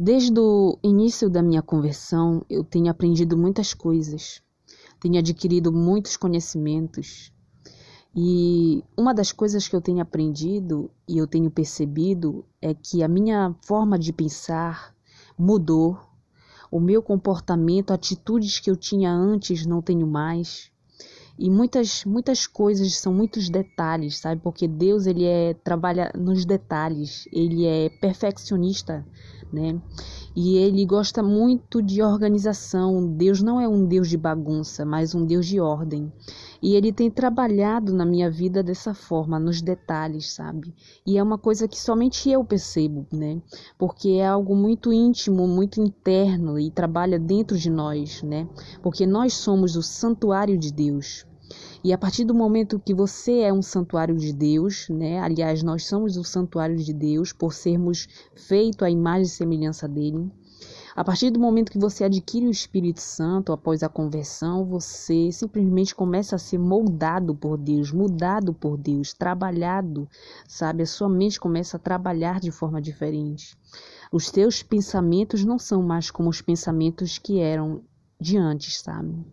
Desde o início da minha conversão, eu tenho aprendido muitas coisas, tenho adquirido muitos conhecimentos. E uma das coisas que eu tenho aprendido e eu tenho percebido é que a minha forma de pensar mudou, o meu comportamento, atitudes que eu tinha antes não tenho mais. E muitas muitas coisas são muitos detalhes, sabe? Porque Deus ele é trabalha nos detalhes, ele é perfeccionista né? E ele gosta muito de organização. Deus não é um Deus de bagunça, mas um Deus de ordem. E ele tem trabalhado na minha vida dessa forma, nos detalhes, sabe? E é uma coisa que somente eu percebo, né? Porque é algo muito íntimo, muito interno e trabalha dentro de nós, né? Porque nós somos o santuário de Deus. E a partir do momento que você é um santuário de Deus, né? Aliás, nós somos o santuário de Deus por sermos feito à imagem e semelhança dele. A partir do momento que você adquire o Espírito Santo após a conversão, você simplesmente começa a ser moldado por Deus, mudado por Deus, trabalhado, sabe? A sua mente começa a trabalhar de forma diferente. Os teus pensamentos não são mais como os pensamentos que eram de antes, sabe?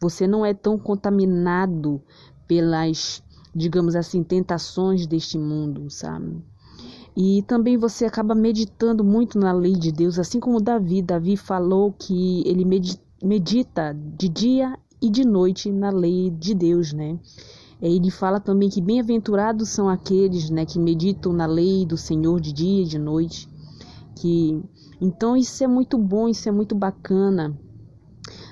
Você não é tão contaminado pelas, digamos assim, tentações deste mundo, sabe? E também você acaba meditando muito na lei de Deus, assim como Davi. Davi falou que ele medita de dia e de noite na lei de Deus, né? Ele fala também que bem-aventurados são aqueles, né, que meditam na lei do Senhor de dia e de noite. Que então isso é muito bom, isso é muito bacana.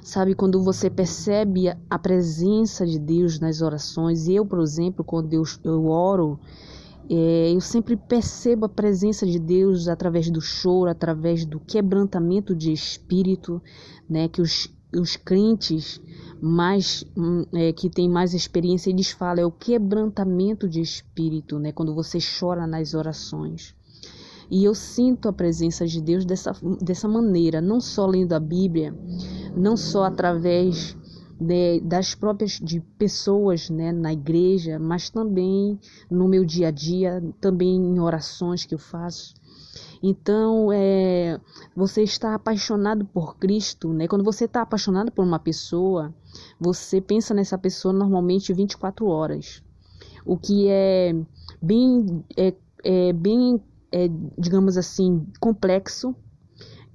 Sabe, quando você percebe a presença de Deus nas orações, eu, por exemplo, quando eu, eu oro, é, eu sempre percebo a presença de Deus através do choro, através do quebrantamento de espírito, né? Que os, os crentes mais hum, é, que têm mais experiência eles falam é o quebrantamento de espírito, né? Quando você chora nas orações. E eu sinto a presença de Deus dessa, dessa maneira, não só lendo a Bíblia, não só através de, das próprias de pessoas né, na igreja, mas também no meu dia a dia, também em orações que eu faço. Então, é, você está apaixonado por Cristo, né? Quando você está apaixonado por uma pessoa, você pensa nessa pessoa normalmente 24 horas, o que é bem, é, é bem é, digamos assim, complexo.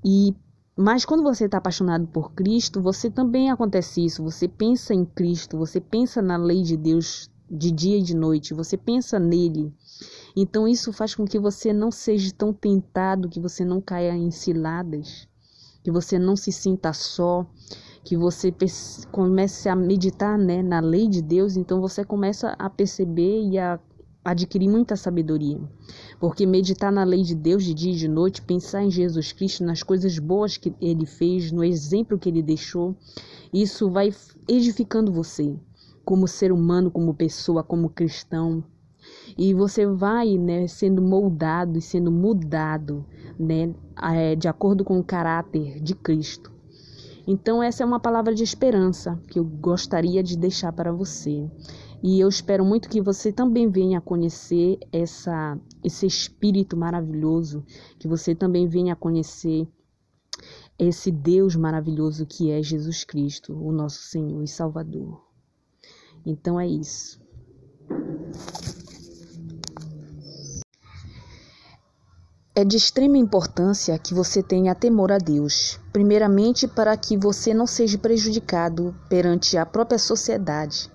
E mas quando você está apaixonado por Cristo, você também acontece isso. Você pensa em Cristo, você pensa na lei de Deus de dia e de noite, você pensa nele. Então isso faz com que você não seja tão tentado, que você não caia em ciladas, que você não se sinta só, que você comece a meditar né, na lei de Deus, então você começa a perceber e a adquirir muita sabedoria. Porque meditar na lei de Deus de dia e de noite, pensar em Jesus Cristo, nas coisas boas que ele fez, no exemplo que ele deixou, isso vai edificando você como ser humano, como pessoa, como cristão. E você vai né, sendo moldado e sendo mudado né, é, de acordo com o caráter de Cristo. Então, essa é uma palavra de esperança que eu gostaria de deixar para você. E eu espero muito que você também venha conhecer essa, esse espírito maravilhoso, que você também venha a conhecer esse Deus maravilhoso que é Jesus Cristo, o nosso Senhor e Salvador. Então é isso. É de extrema importância que você tenha temor a Deus, primeiramente para que você não seja prejudicado perante a própria sociedade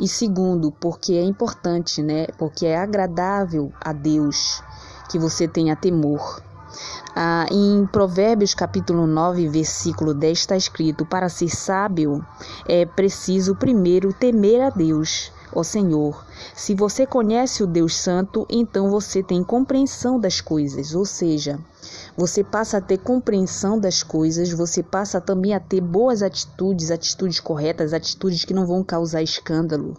e segundo, porque é importante, né? Porque é agradável a Deus que você tenha temor. Ah, em Provérbios capítulo 9, versículo 10 está escrito: Para ser sábio é preciso primeiro temer a Deus, ó Senhor. Se você conhece o Deus Santo, então você tem compreensão das coisas, ou seja, você passa a ter compreensão das coisas, você passa também a ter boas atitudes, atitudes corretas, atitudes que não vão causar escândalo,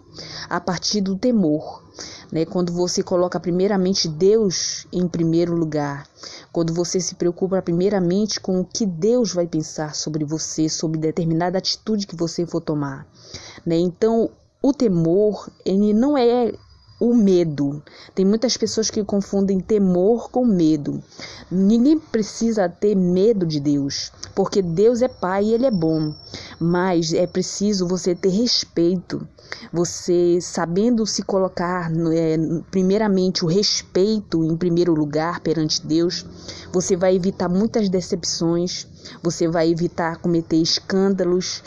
a partir do temor. Né? Quando você coloca primeiramente Deus em primeiro lugar, quando você se preocupa primeiramente com o que Deus vai pensar sobre você, sobre determinada atitude que você for tomar. Né? Então, o temor, ele não é o medo. Tem muitas pessoas que confundem temor com medo. Ninguém precisa ter medo de Deus, porque Deus é Pai e Ele é bom. Mas é preciso você ter respeito. Você sabendo se colocar, é, primeiramente, o respeito em primeiro lugar perante Deus, você vai evitar muitas decepções, você vai evitar cometer escândalos,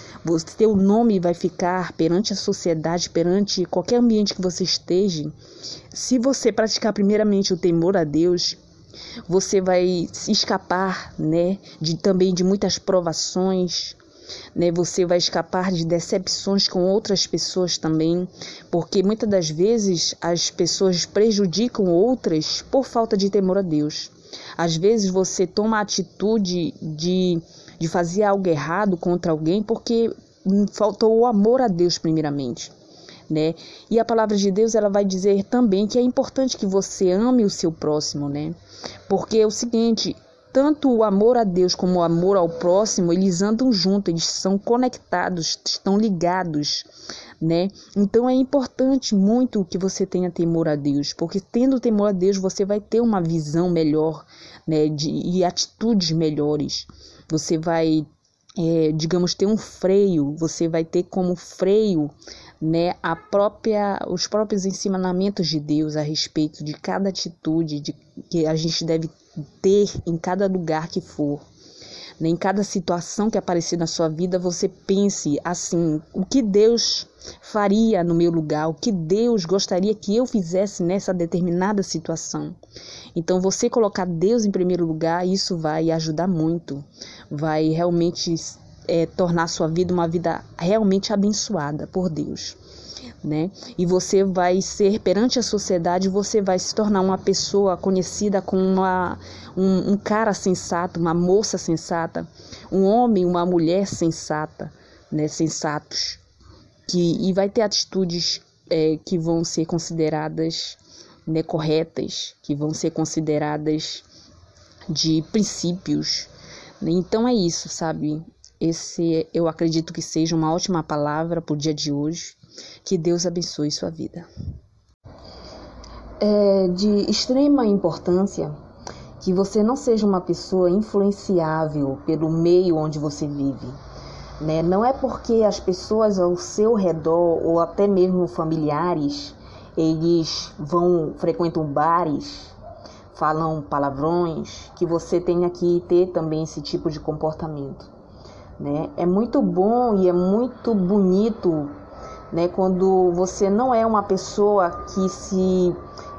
seu nome vai ficar perante a sociedade, perante qualquer ambiente que você esteja. Se você praticar primeiramente o temor a Deus, você vai escapar, né, de também de muitas provações, né? Você vai escapar de decepções com outras pessoas também, porque muitas das vezes as pessoas prejudicam outras por falta de temor a Deus. Às vezes você toma a atitude de, de fazer algo errado contra alguém porque faltou o amor a Deus primeiramente. Né? E a palavra de Deus ela vai dizer também que é importante que você ame o seu próximo, né? Porque é o seguinte, tanto o amor a Deus como o amor ao próximo, eles andam juntos, eles são conectados, estão ligados, né? Então é importante muito que você tenha temor a Deus, porque tendo temor a Deus, você vai ter uma visão melhor, né, de, e atitudes melhores. Você vai, é, digamos, ter um freio, você vai ter como freio né, a própria, os próprios ensinamentos de Deus a respeito de cada atitude de, que a gente deve ter em cada lugar que for. Em cada situação que aparecer na sua vida, você pense assim: o que Deus faria no meu lugar, o que Deus gostaria que eu fizesse nessa determinada situação. Então, você colocar Deus em primeiro lugar, isso vai ajudar muito, vai realmente é, tornar sua vida uma vida realmente abençoada por Deus. Né? E você vai ser perante a sociedade, você vai se tornar uma pessoa conhecida como uma, um, um cara sensato, uma moça sensata, um homem, uma mulher sensata, né? Sensatos, que e vai ter atitudes é, que vão ser consideradas né, corretas, que vão ser consideradas de princípios. Né? Então é isso, sabe? Esse eu acredito que seja uma ótima palavra para o dia de hoje. Que Deus abençoe sua vida. É de extrema importância que você não seja uma pessoa influenciável pelo meio onde você vive. Né? Não é porque as pessoas ao seu redor ou até mesmo familiares eles vão frequentam bares, falam palavrões, que você tenha que ter também esse tipo de comportamento. Né? É muito bom e é muito bonito né, quando você não é uma pessoa que se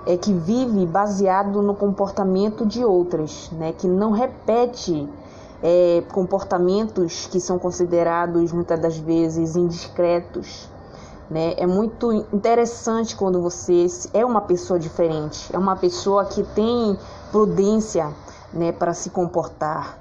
é que vive baseado no comportamento de outras, né, que não repete é, comportamentos que são considerados muitas das vezes indiscretos. Né? É muito interessante quando você é uma pessoa diferente, é uma pessoa que tem prudência né, para se comportar.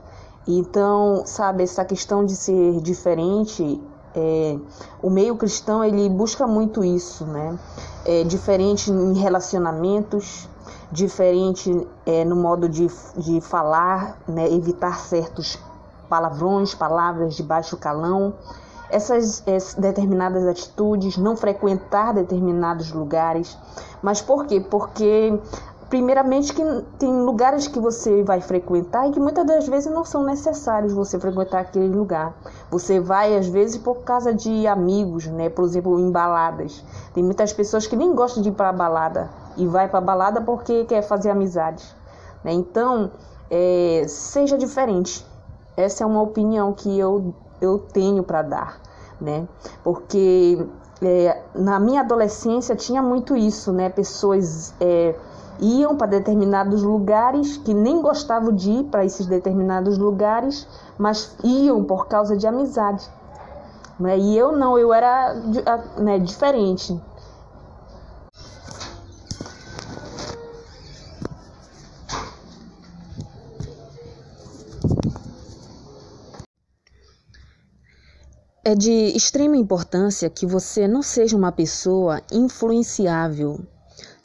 Então, sabe, essa questão de ser diferente, é, o meio cristão ele busca muito isso, né? É diferente em relacionamentos, diferente é, no modo de, de falar, né? evitar certos palavrões, palavras de baixo calão, essas, essas determinadas atitudes, não frequentar determinados lugares. Mas por quê? Porque primeiramente que tem lugares que você vai frequentar e que muitas das vezes não são necessários você frequentar aquele lugar. Você vai às vezes por causa de amigos, né? Por exemplo, em baladas. Tem muitas pessoas que nem gostam de ir para balada e vai para balada porque quer fazer amizade, né? Então, é, seja diferente. Essa é uma opinião que eu, eu tenho para dar, né? Porque é, na minha adolescência tinha muito isso, né? Pessoas é, iam para determinados lugares que nem gostavam de ir para esses determinados lugares, mas iam por causa de amizade. Né? E eu não, eu era né, diferente. É de extrema importância que você não seja uma pessoa influenciável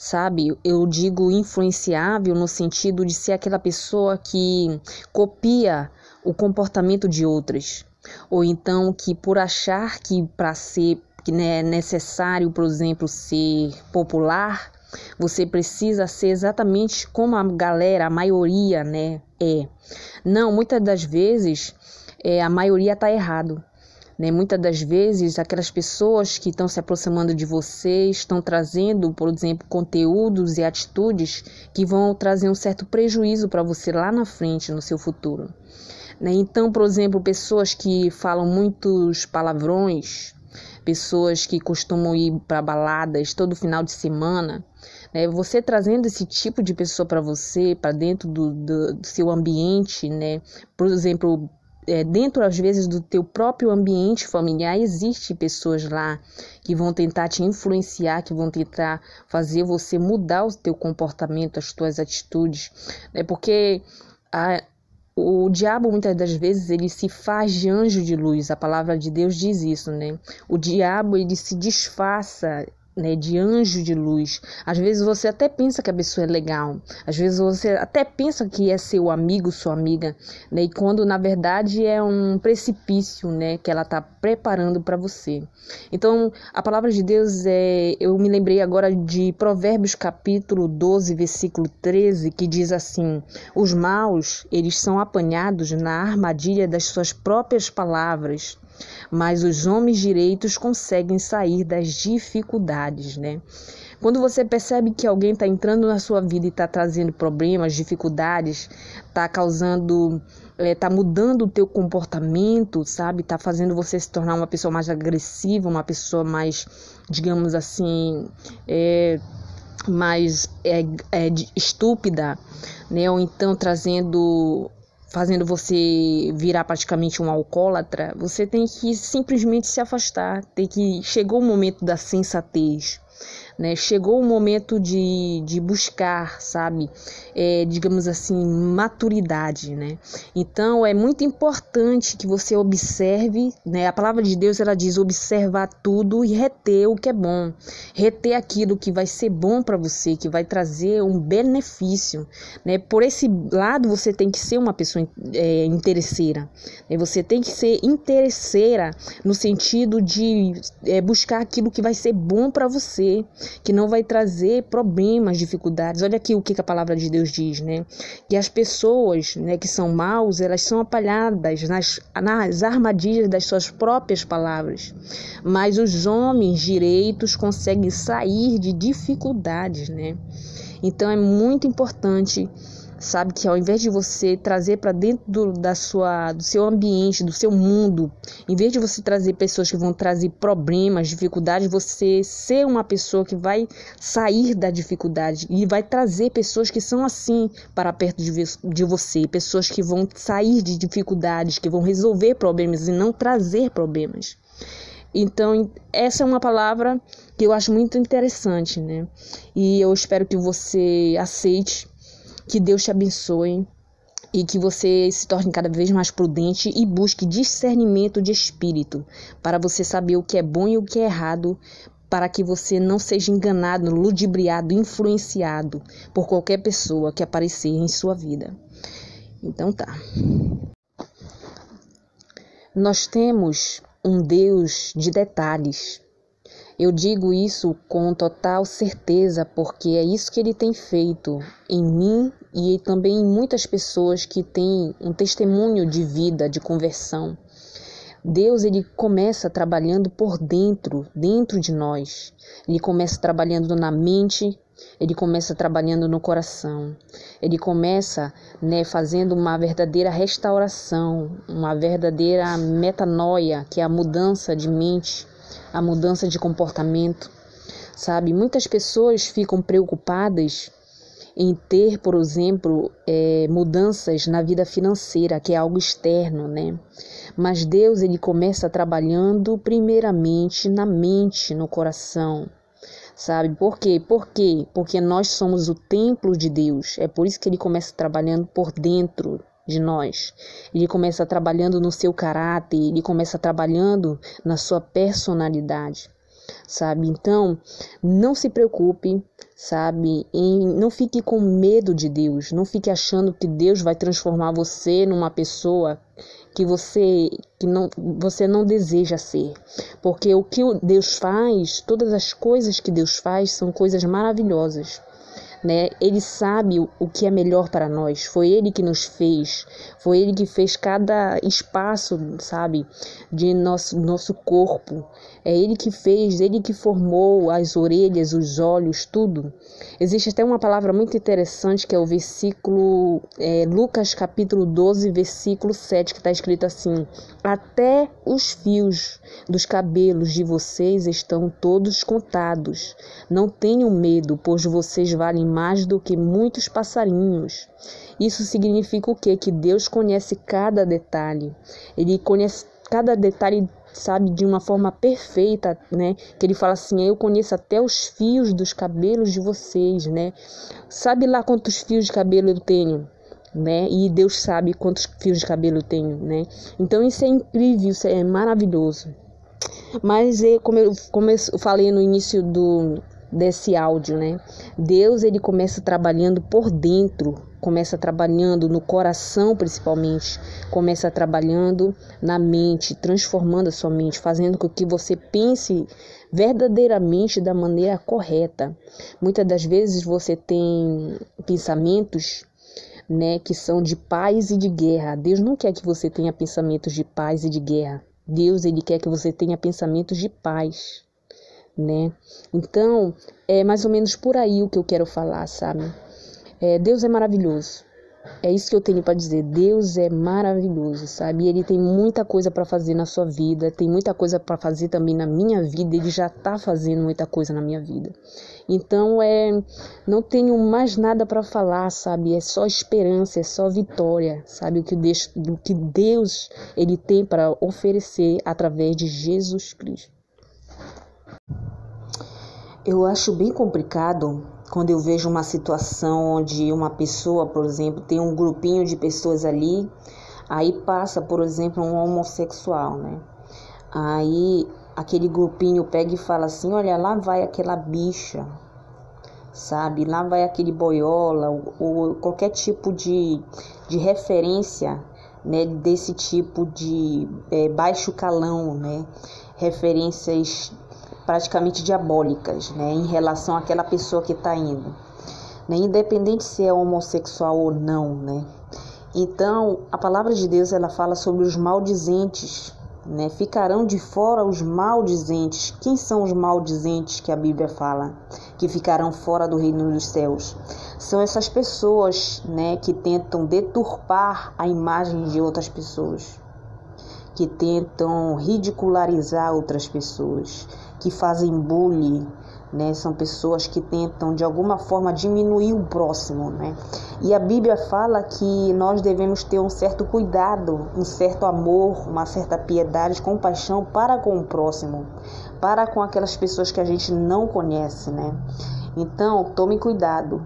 sabe? Eu digo influenciável no sentido de ser aquela pessoa que copia o comportamento de outras, ou então que por achar que para ser que é necessário, por exemplo, ser popular, Você precisa ser exatamente como a galera, a maioria, né, é. Não, muitas das vezes é, a maioria está errado. Né? Muitas das vezes, aquelas pessoas que estão se aproximando de você estão trazendo, por exemplo, conteúdos e atitudes que vão trazer um certo prejuízo para você lá na frente, no seu futuro. Né? Então, por exemplo, pessoas que falam muitos palavrões, pessoas que costumam ir para baladas todo final de semana, né? Você trazendo esse tipo de pessoa para você, para dentro do, do, do, seu ambiente, né? Por exemplo, é, dentro às vezes do teu próprio ambiente familiar existe pessoas lá que vão tentar te influenciar, que vão tentar fazer você mudar o teu comportamento, as tuas atitudes, né? Porque a, o diabo muitas das vezes ele se faz de anjo de luz. A palavra de Deus diz isso, né? O diabo ele se disfarça né, de anjo de luz. Às vezes você até pensa que a pessoa é legal, às vezes você até pensa que é seu amigo, sua amiga, né, e quando na verdade é um precipício, né, que ela está preparando para você. Então, a palavra de Deus é, eu me lembrei agora de Provérbios capítulo 12, versículo 13, que diz assim: Os maus, eles são apanhados na armadilha das suas próprias palavras mas os homens direitos conseguem sair das dificuldades, né? Quando você percebe que alguém está entrando na sua vida e está trazendo problemas, dificuldades, está causando, está é, mudando o teu comportamento, sabe? Está fazendo você se tornar uma pessoa mais agressiva, uma pessoa mais, digamos assim, é, mais é, estúpida, né? Ou então trazendo fazendo você virar praticamente um alcoólatra, você tem que simplesmente se afastar, tem que chegou o momento da sensatez né? Chegou o momento de, de buscar, sabe, é, digamos assim, maturidade, né? Então é muito importante que você observe, né? A palavra de Deus ela diz observar tudo e reter o que é bom, reter aquilo que vai ser bom para você, que vai trazer um benefício, né? Por esse lado você tem que ser uma pessoa é, interesseira, né? Você tem que ser interesseira no sentido de é, buscar aquilo que vai ser bom para você, que não vai trazer problemas, dificuldades. Olha aqui o que a palavra de Deus diz, né? Que as pessoas, né, que são maus, elas são apalhadas nas, nas armadilhas das suas próprias palavras. Mas os homens direitos conseguem sair de dificuldades, né? Então é muito importante sabe que ao invés de você trazer para dentro do, da sua, do seu ambiente, do seu mundo, em vez de você trazer pessoas que vão trazer problemas, dificuldades, você ser uma pessoa que vai sair da dificuldade e vai trazer pessoas que são assim para perto de, de você, pessoas que vão sair de dificuldades, que vão resolver problemas e não trazer problemas. Então, essa é uma palavra que eu acho muito interessante, né? E eu espero que você aceite que Deus te abençoe e que você se torne cada vez mais prudente e busque discernimento de espírito para você saber o que é bom e o que é errado, para que você não seja enganado, ludibriado, influenciado por qualquer pessoa que aparecer em sua vida. Então tá. Nós temos um Deus de detalhes. Eu digo isso com total certeza porque é isso que ele tem feito em mim e também em muitas pessoas que têm um testemunho de vida, de conversão. Deus ele começa trabalhando por dentro, dentro de nós. Ele começa trabalhando na mente, ele começa trabalhando no coração. Ele começa, né, fazendo uma verdadeira restauração, uma verdadeira metanoia, que é a mudança de mente a mudança de comportamento, sabe? Muitas pessoas ficam preocupadas em ter, por exemplo, é, mudanças na vida financeira, que é algo externo, né? Mas Deus ele começa trabalhando primeiramente na mente, no coração, sabe? Por quê? Por quê? Porque nós somos o templo de Deus. É por isso que ele começa trabalhando por dentro, de nós. Ele começa trabalhando no seu caráter, ele começa trabalhando na sua personalidade, sabe? Então, não se preocupe, sabe? Em, não fique com medo de Deus, não fique achando que Deus vai transformar você numa pessoa que você que não você não deseja ser. Porque o que Deus faz, todas as coisas que Deus faz são coisas maravilhosas né? Ele sabe o que é melhor para nós. Foi ele que nos fez. Foi ele que fez cada espaço, sabe, de nosso nosso corpo. É ele que fez, ele que formou as orelhas, os olhos, tudo. Existe até uma palavra muito interessante que é o versículo é, Lucas capítulo 12, versículo 7, que está escrito assim: Até os fios dos cabelos de vocês estão todos contados. Não tenham medo, pois vocês valem mais do que muitos passarinhos. Isso significa o quê? Que Deus conhece cada detalhe. Ele conhece cada detalhe, sabe, de uma forma perfeita, né? Que ele fala assim: Eu conheço até os fios dos cabelos de vocês, né? Sabe lá quantos fios de cabelo eu tenho? Né? E Deus sabe quantos fios de cabelo eu tenho, né? Então isso é incrível, isso é maravilhoso. Mas é, como eu, como eu falei no início do, desse áudio, né? Deus ele começa trabalhando por dentro, começa trabalhando no coração principalmente, começa trabalhando na mente, transformando a sua mente, fazendo com que você pense verdadeiramente da maneira correta. Muitas das vezes você tem pensamentos né, que são de paz e de guerra. Deus não quer que você tenha pensamentos de paz e de guerra. Deus ele quer que você tenha pensamentos de paz, né? Então, é mais ou menos por aí o que eu quero falar, sabe? É, Deus é maravilhoso. É isso que eu tenho para dizer. Deus é maravilhoso, sabe? Ele tem muita coisa para fazer na sua vida, tem muita coisa para fazer também na minha vida. Ele já está fazendo muita coisa na minha vida. Então, é, não tenho mais nada para falar, sabe? É só esperança, é só vitória, sabe? O que Deus, o que Deus ele tem para oferecer através de Jesus Cristo. Eu acho bem complicado quando eu vejo uma situação onde uma pessoa, por exemplo, tem um grupinho de pessoas ali, aí passa, por exemplo, um homossexual, né? Aí aquele grupinho pega e fala assim: olha, lá vai aquela bicha, sabe? Lá vai aquele boiola, ou, ou qualquer tipo de, de referência né, desse tipo de é, baixo calão, né? Referências praticamente diabólicas, né, em relação àquela pessoa que está indo, né, independente se é homossexual ou não, né. Então, a palavra de Deus ela fala sobre os maldizentes, né? Ficarão de fora os maldizentes. Quem são os maldizentes que a Bíblia fala que ficarão fora do reino dos céus? São essas pessoas, né, que tentam deturpar a imagem de outras pessoas, que tentam ridicularizar outras pessoas, que fazem bullying, né? São pessoas que tentam de alguma forma diminuir o próximo, né? E a Bíblia fala que nós devemos ter um certo cuidado, um certo amor, uma certa piedade, compaixão para com o próximo, para com aquelas pessoas que a gente não conhece, né? Então, tome cuidado,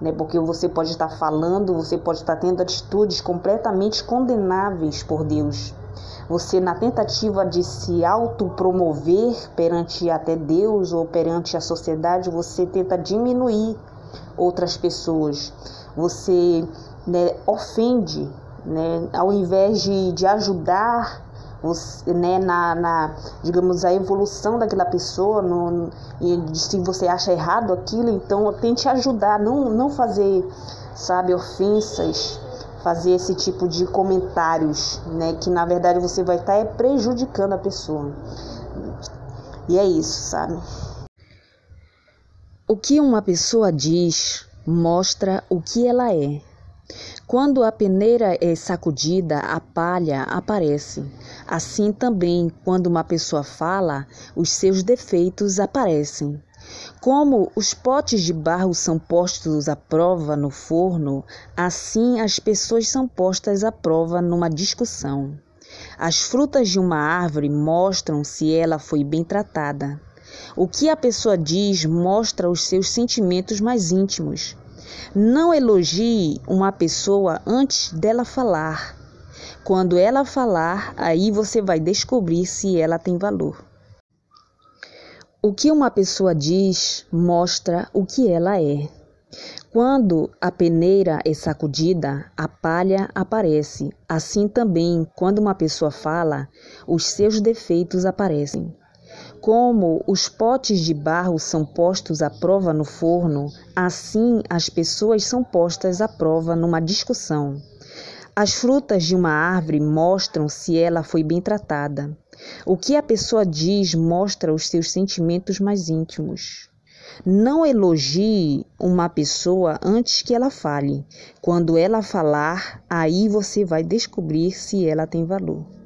né? Porque você pode estar falando, você pode estar tendo atitudes completamente condenáveis por Deus você na tentativa de se autopromover perante até Deus ou perante a sociedade, você tenta diminuir outras pessoas. Você né, ofende, né, ao invés de, de ajudar você, né, na, na, digamos, a evolução daquela pessoa, no, e se você acha errado aquilo, então tente ajudar, não, não fazer, sabe, ofensas, fazer esse tipo de comentários, né? Que na verdade você vai estar tá, é prejudicando a pessoa. E é isso, sabe? O que uma pessoa diz mostra o que ela é. Quando a peneira é sacudida, a palha aparece. Assim também, quando uma pessoa fala, os seus defeitos aparecem. Como os potes de barro são postos à prova no forno, assim as pessoas são postas à prova numa discussão. As frutas de uma árvore mostram se ela foi bem tratada. O que a pessoa diz mostra os seus sentimentos mais íntimos. Não elogie uma pessoa antes dela falar. Quando ela falar, aí você vai descobrir se ela tem valor. O que uma pessoa diz mostra o que ela é. Quando a peneira é sacudida, a palha aparece. Assim também, quando uma pessoa fala, os seus defeitos aparecem. Como os potes de barro são postos à prova no forno, assim as pessoas são postas à prova numa discussão. As frutas de uma árvore mostram se ela foi bem tratada. O que a pessoa diz mostra os seus sentimentos mais íntimos. Não elogie uma pessoa antes que ela fale. Quando ela falar, aí você vai descobrir se ela tem valor.